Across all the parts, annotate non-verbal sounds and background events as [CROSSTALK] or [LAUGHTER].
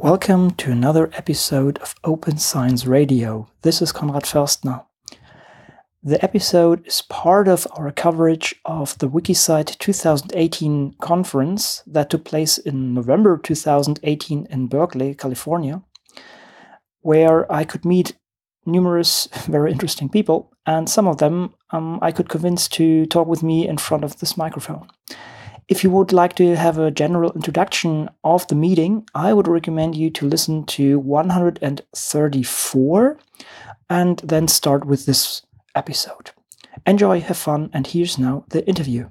Welcome to another episode of Open Science Radio. This is Konrad Förstner. The episode is part of our coverage of the WikiCite 2018 conference that took place in November 2018 in Berkeley, California, where I could meet numerous [LAUGHS] very interesting people, and some of them um, I could convince to talk with me in front of this microphone. If you would like to have a general introduction of the meeting, I would recommend you to listen to 134 and then start with this episode. Enjoy, have fun, and here's now the interview.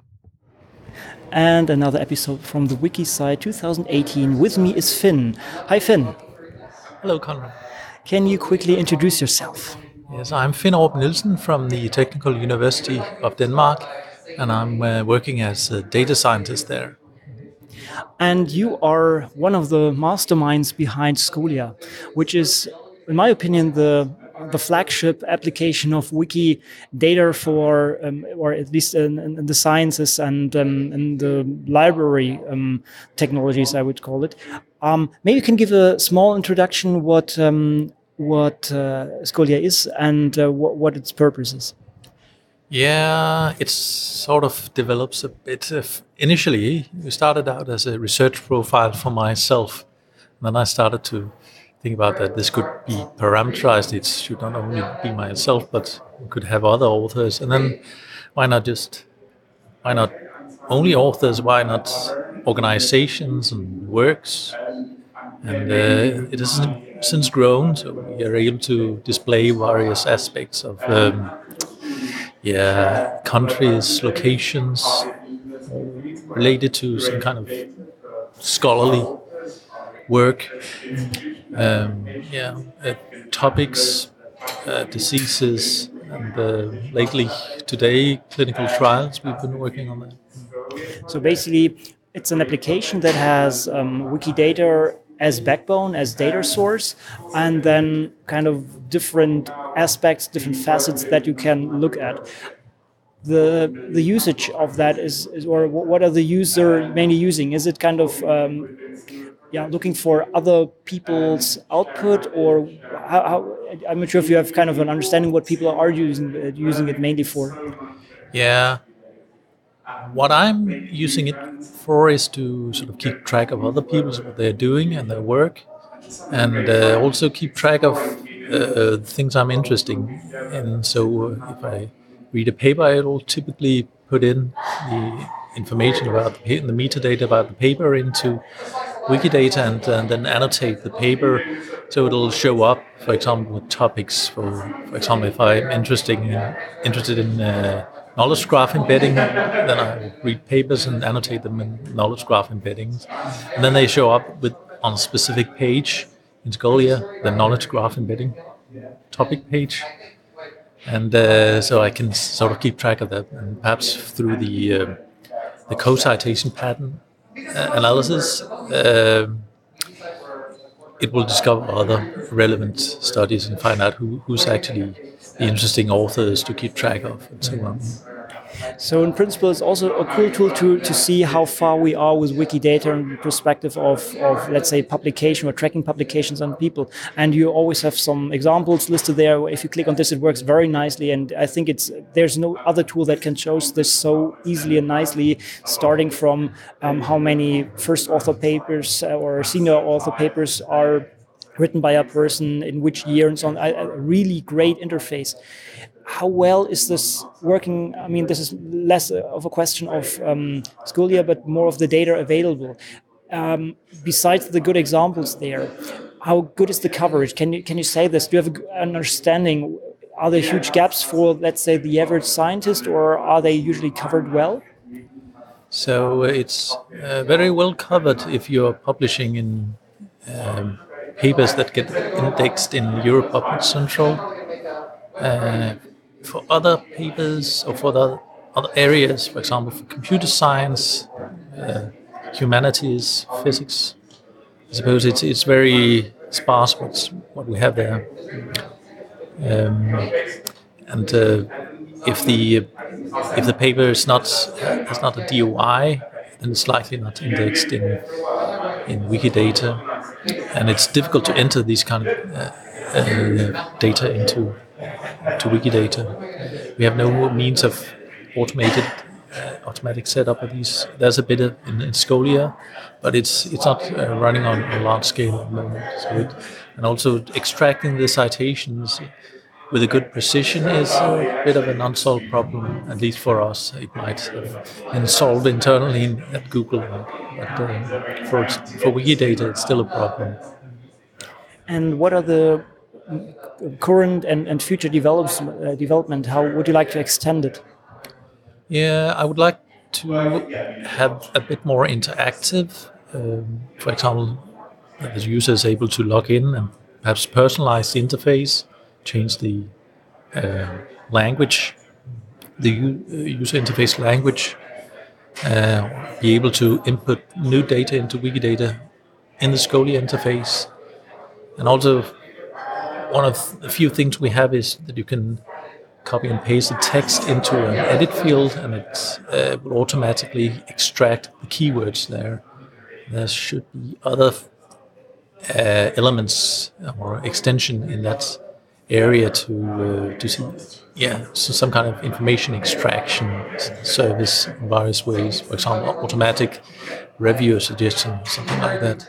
And another episode from the Wikicite 2018. With me is Finn. Hi, Finn. Hello, Konrad. Can you quickly introduce yourself? Yes, I'm Finn Årup Nielsen from the Technical University of Denmark and I'm uh, working as a data scientist there. And you are one of the masterminds behind Scholia, which is, in my opinion, the the flagship application of wiki data for, um, or at least in, in, the sciences and um, in the library um, technologies, I would call it. Um, maybe you can give a small introduction what um, what uh, Scholia is and uh, what, what its purpose is. Yeah, it sort of develops a bit. Of, initially, we started out as a research profile for myself. And then I started to think about that this could be parameterized. It should not only be myself, but could have other authors. And then why not just, why not only authors? Why not organizations and works? And uh, it has since grown, so we are able to display various aspects of. Um, yeah, countries, locations related to some kind of scholarly work. Um, yeah, uh, topics, uh, diseases, and uh, lately today clinical trials. We've been working on that. So basically, it's an application that has um, Wikidata as backbone, as data source, and then kind of different aspects, different facets that you can look at. The the usage of that is, is or what are the user mainly using? Is it kind of um, yeah looking for other people's output, or how, how, I'm not sure if you have kind of an understanding what people are using uh, using it mainly for. Yeah, what I'm using it for is to sort of keep track of other people's what they're doing and their work, and uh, also keep track of uh, uh things I'm interested in. So uh, if I read a paper, I'll typically put in the information about the, the metadata about the paper into Wikidata and, and, then annotate the paper so it'll show up, for example, with topics. For, for example, if I'm interested in, interested in uh, knowledge graph embedding. Then I read papers and annotate them in knowledge graph embeddings. And then they show up with on a specific page in Scholia, the knowledge graph embedding topic page. And uh, so I can sort of keep track of that, and perhaps through the uh, the co-citation pattern uh, analysis, uh, it will discover other relevant studies and find out who, who's actually interesting authors to keep track of and so on. So in principle, it's also a cool tool to, to see how far we are with Wikidata in the perspective of, of, let's say, publication or tracking publications on people. And you always have some examples listed there. If you click on this, it works very nicely. And I think it's there's no other tool that can show this so easily and nicely, starting from um, how many first author papers uh, or senior author papers are written by a person in which year and so on. A, really great interface how well is this working? I mean, this is less of a question of um, Scholia, but more of the data available. Um, besides the good examples there, how good is the coverage? Can you can you say this? Do you have an understanding? Are there huge gaps for, let's say, the average scientist, or are they usually covered well? So it's uh, very well covered if you're publishing in um, papers that get indexed in Europe EuroPub Central. Uh, for other papers or for the other areas, for example, for computer science, uh, humanities, physics, I suppose it's it's very sparse what's, what we have there. Um, and uh, if the if the paper is not has not a DOI, then it's likely not indexed in in Wikidata. And it's difficult to enter these kind of uh, uh, data into to Wikidata. We have no means of automated uh, automatic setup of these. There's a bit of in, in Scholia, but it's it's not uh, running on a large scale at the moment. So it, and also extracting the citations with a good precision is a bit of an unsolved problem, at least for us. It might have been solved internally at Google, but uh, for for Wikidata, it's still a problem. And what are the current and, and future develops, uh, development? How would you like to extend it? Yeah, I would like to have a bit more interactive. Um, for example, the user is able to log in and perhaps personalize the interface, change the uh, language, the user interface language, uh, be able to input new data into Wikidata in the Scholia interface, and also one of the few things we have is that you can copy and paste the text into an edit field and it uh, will automatically extract the keywords there. There should be other uh, elements or extension in that area to uh, to see yeah so some kind of information extraction service in various ways for example automatic review suggestion something like that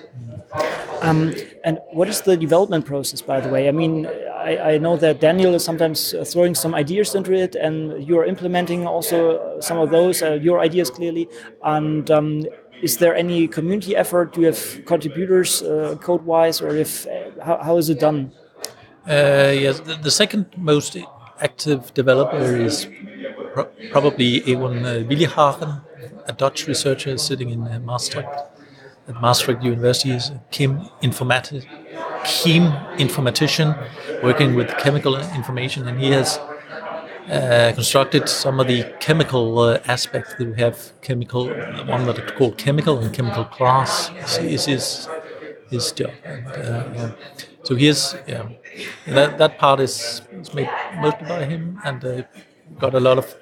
um, and what is the development process by the way i mean I, I, know that Daniel is sometimes uh, throwing some ideas into it, and you're implementing also uh, some of those, uh, your ideas clearly. And um, is there any community effort? Do you have contributors uh, code wise, or if uh, how, how is it done? Uh, yes, the, the, second most active developer is pro probably Egon uh, a Dutch researcher sitting in Maastricht at Maastricht University. Is a chem informatic, chem informatician working with chemical information, and he has uh, constructed some of the chemical uh, aspects that we have. Chemical, one that is called chemical and chemical class is his his job. And, uh. So here's yeah, that that part is, is made mostly by him, and uh, got a lot of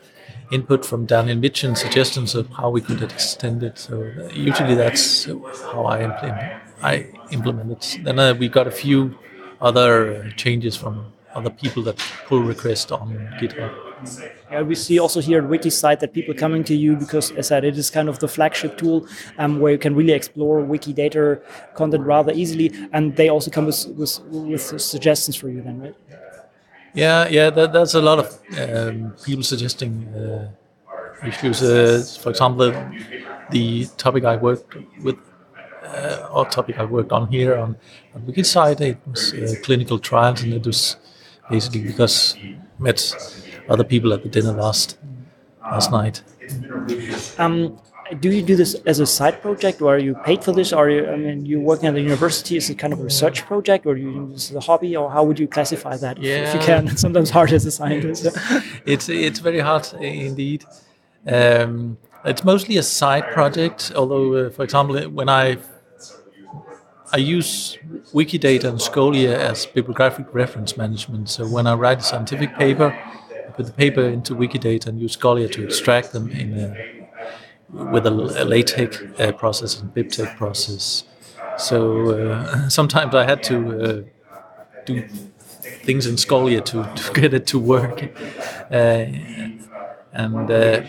input from Daniel Mietchen, suggestions of how we could extend it. So uh, usually that's how I implement I implement it. Then uh, we got a few other changes from other people that pull requests on GitHub. Yeah, we see also here at WikiCite that people coming to you because, as I said, it is kind of the flagship tool um, where you can really explore Wikidata content rather easily, and they also come with, with, with suggestions for you then, right? Yeah, yeah, that, that's a lot of um, people suggesting uh, issues. Uh, for example, the topic I worked with uh, or topic I worked on here on, on WikiCite. It was uh, clinical trials, and it was basically because met other people at the dinner last last night. Um, do you do this as a side project, or are you paid for this? Or you, I mean, you working at the university? Is it kind of a research project, or you do this as a hobby, or how would you classify that? Yeah. If you can, it's sometimes hard as a scientist. it's it's very hard indeed. Um, it's mostly a side project. Although, uh, for example, when I I use Wikidata and Scholia as bibliographic reference management. So when I write a scientific paper, put the paper into Wikidata and use Scholia to extract them in a, with a, a LaTeX uh, process and BibTeX process. So uh, [LAUGHS] sometimes I had to uh, do things in Scholia to, [LAUGHS] to get it to work. Uh, and uh,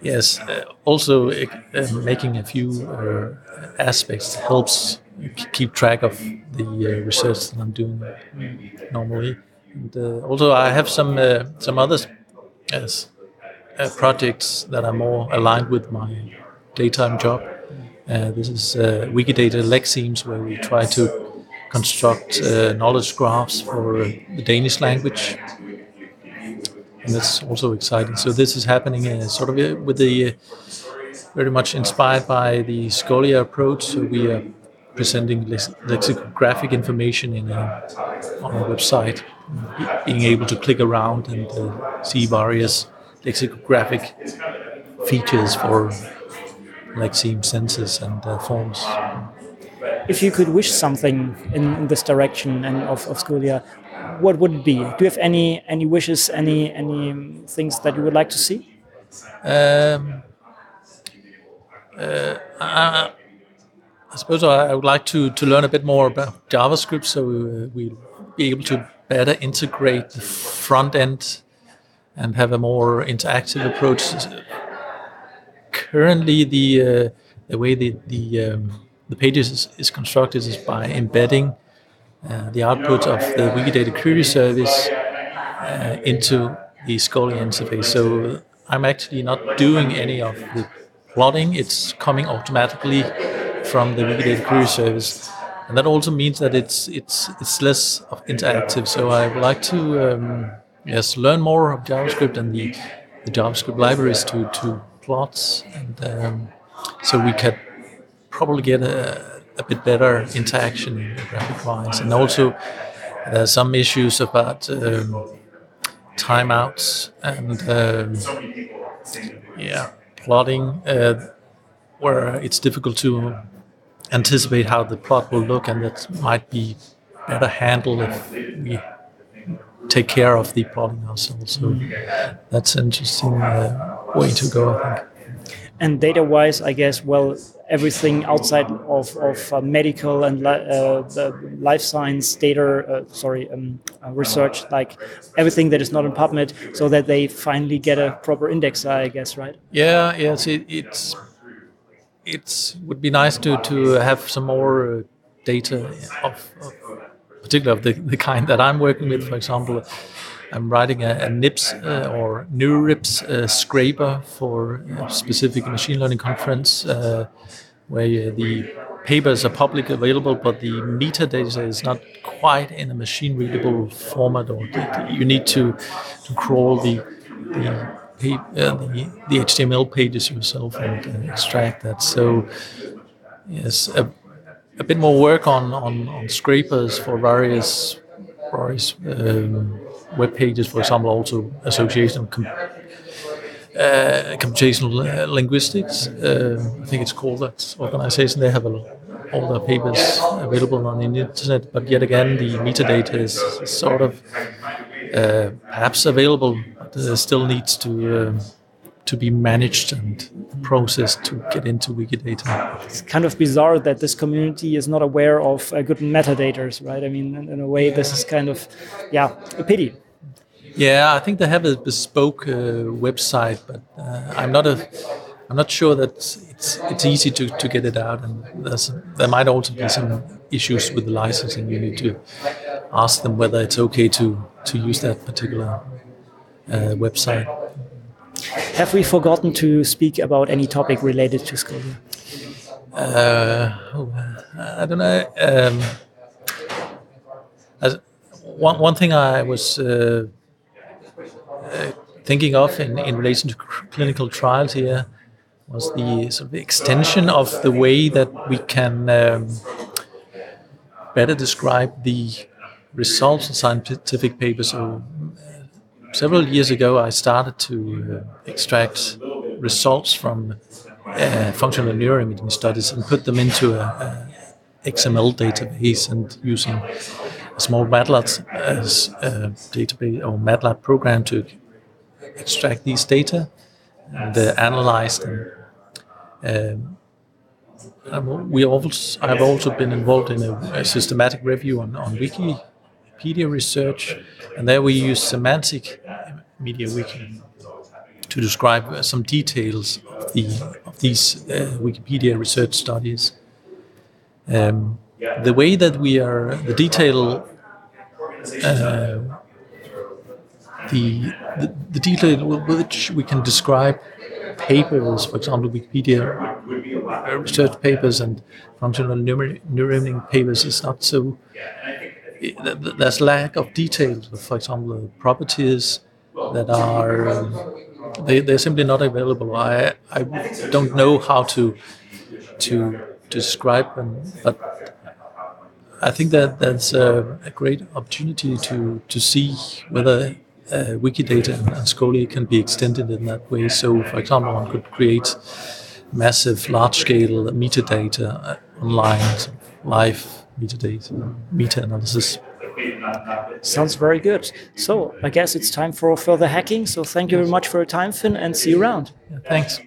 yes, uh, also making a few aspects helps keep track of the uh, research that I'm doing normally. And uh, also, I have some uh, some other as projects that are more aligned with my daytime job. this is Wikidata Lexemes, where we try to construct knowledge graphs for the Danish language and that's also exciting. So this is happening uh, sort of uh, with the uh, very much inspired by the Scholia approach. So we are presenting lexicographic information in a, on a website, being able to click around and uh, see various lexicographic features for lexeme senses and uh, forms. If you could wish something in, in this direction and of, of Scholia, what would it be? Do you have any any wishes, any any things that you would like to see? Um, uh, I, I suppose I, would like to, to learn a bit more about JavaScript so uh, we'll be able to better integrate the front end and have a more interactive approach. Currently, the uh, the way the the, um, the pages is, is, constructed is by embedding uh, the output of the Wikidata query service uh, into the Scholia interface. So I'm actually not doing any of the plotting; it's coming automatically from the Wikidata query service and that also means that it's it's it's less interactive. So I would like to um, yes learn more of JavaScript and the, the JavaScript libraries to to plots, and um, so we could probably get a, a bit better interaction in graphic wise. And also there's some issues about um, timeouts and um, yeah plotting uh, where it's difficult to anticipate how the plot will look, and that might be better handled if we take care of the plotting ourselves. So that's an interesting uh, way to go, I think. And data-wise, I guess, well, everything outside of, of uh, medical and uh, life science data, uh, sorry, um, uh, research, like everything that is not in PubMed, so that they finally get a proper index, I guess, right? Yeah, yes, it, it's it would be nice to, to have some more uh, data of, of particularly of the, the kind that I'm working with. For example, I'm writing a, a NIPS uh, or NeurIPS uh, scraper for a specific machine learning conference uh, where the papers are publicly available, but the metadata is not quite in a machine readable format, or you need to, to crawl the, the uh, the, the HTML pages yourself and uh, extract that. So yes, a, a bit more work on, on, on scrapers for various various um, web pages, for example, also association of com- uh, computational uh, linguistics. Uh, I think it's called that organization. They have a, all their papers available on the internet, but yet again, the metadata is sort of uh, perhaps available, still needs to um, to be managed and processed to get into Wikidata. It's kind of bizarre that this community is not aware of uh, good metadata, right? I mean, in, in, a way, this is kind of, yeah, a pity. Yeah, I think they have a bespoke uh, website, but uh, I'm not a, I'm not sure that it's it's easy to, to get it out, and there might also be some issues with the licensing. You need to ask them whether it's okay to to use that particular uh, website. Have we forgotten to speak about any topic related to Scholia? Uh, oh, I don't know. Um, as, one, one thing I was uh, uh, thinking of in, in relation to clinical trials here was the sort of extension of the way that we can um, better describe the results of scientific papers. Uh, several years ago, I started to uh, extract results from uh, functional neuroimaging studies and put them into a, a, XML database and using a small MATLAB as a database or MATLAB program to extract these data and uh, analyze them. Um, we also, I've also been involved in a, a systematic review on, on Wiki Wikipedia research, and there we use semantic MediaWiki to describe some details of, the, of these uh, Wikipedia research studies. Um, the way that we are, the detail, uh, the, the, the detail with which we can describe papers, for example, Wikipedia research papers and functional neuroimaging papers is not so there's lack of details, for example, properties that are um, they, they're simply not available. I I don't know how to to describe them, but I think that that's a, a great opportunity to to see whether uh, Wikidata and, and Scholia can be extended in that way. So, for example, one could create massive, large-scale metadata uh, online, live metadata, meta-analysis. Sounds very good. So I guess it's time for further hacking. So thank you very much for your time, Finn, and see you around. Yeah, thanks.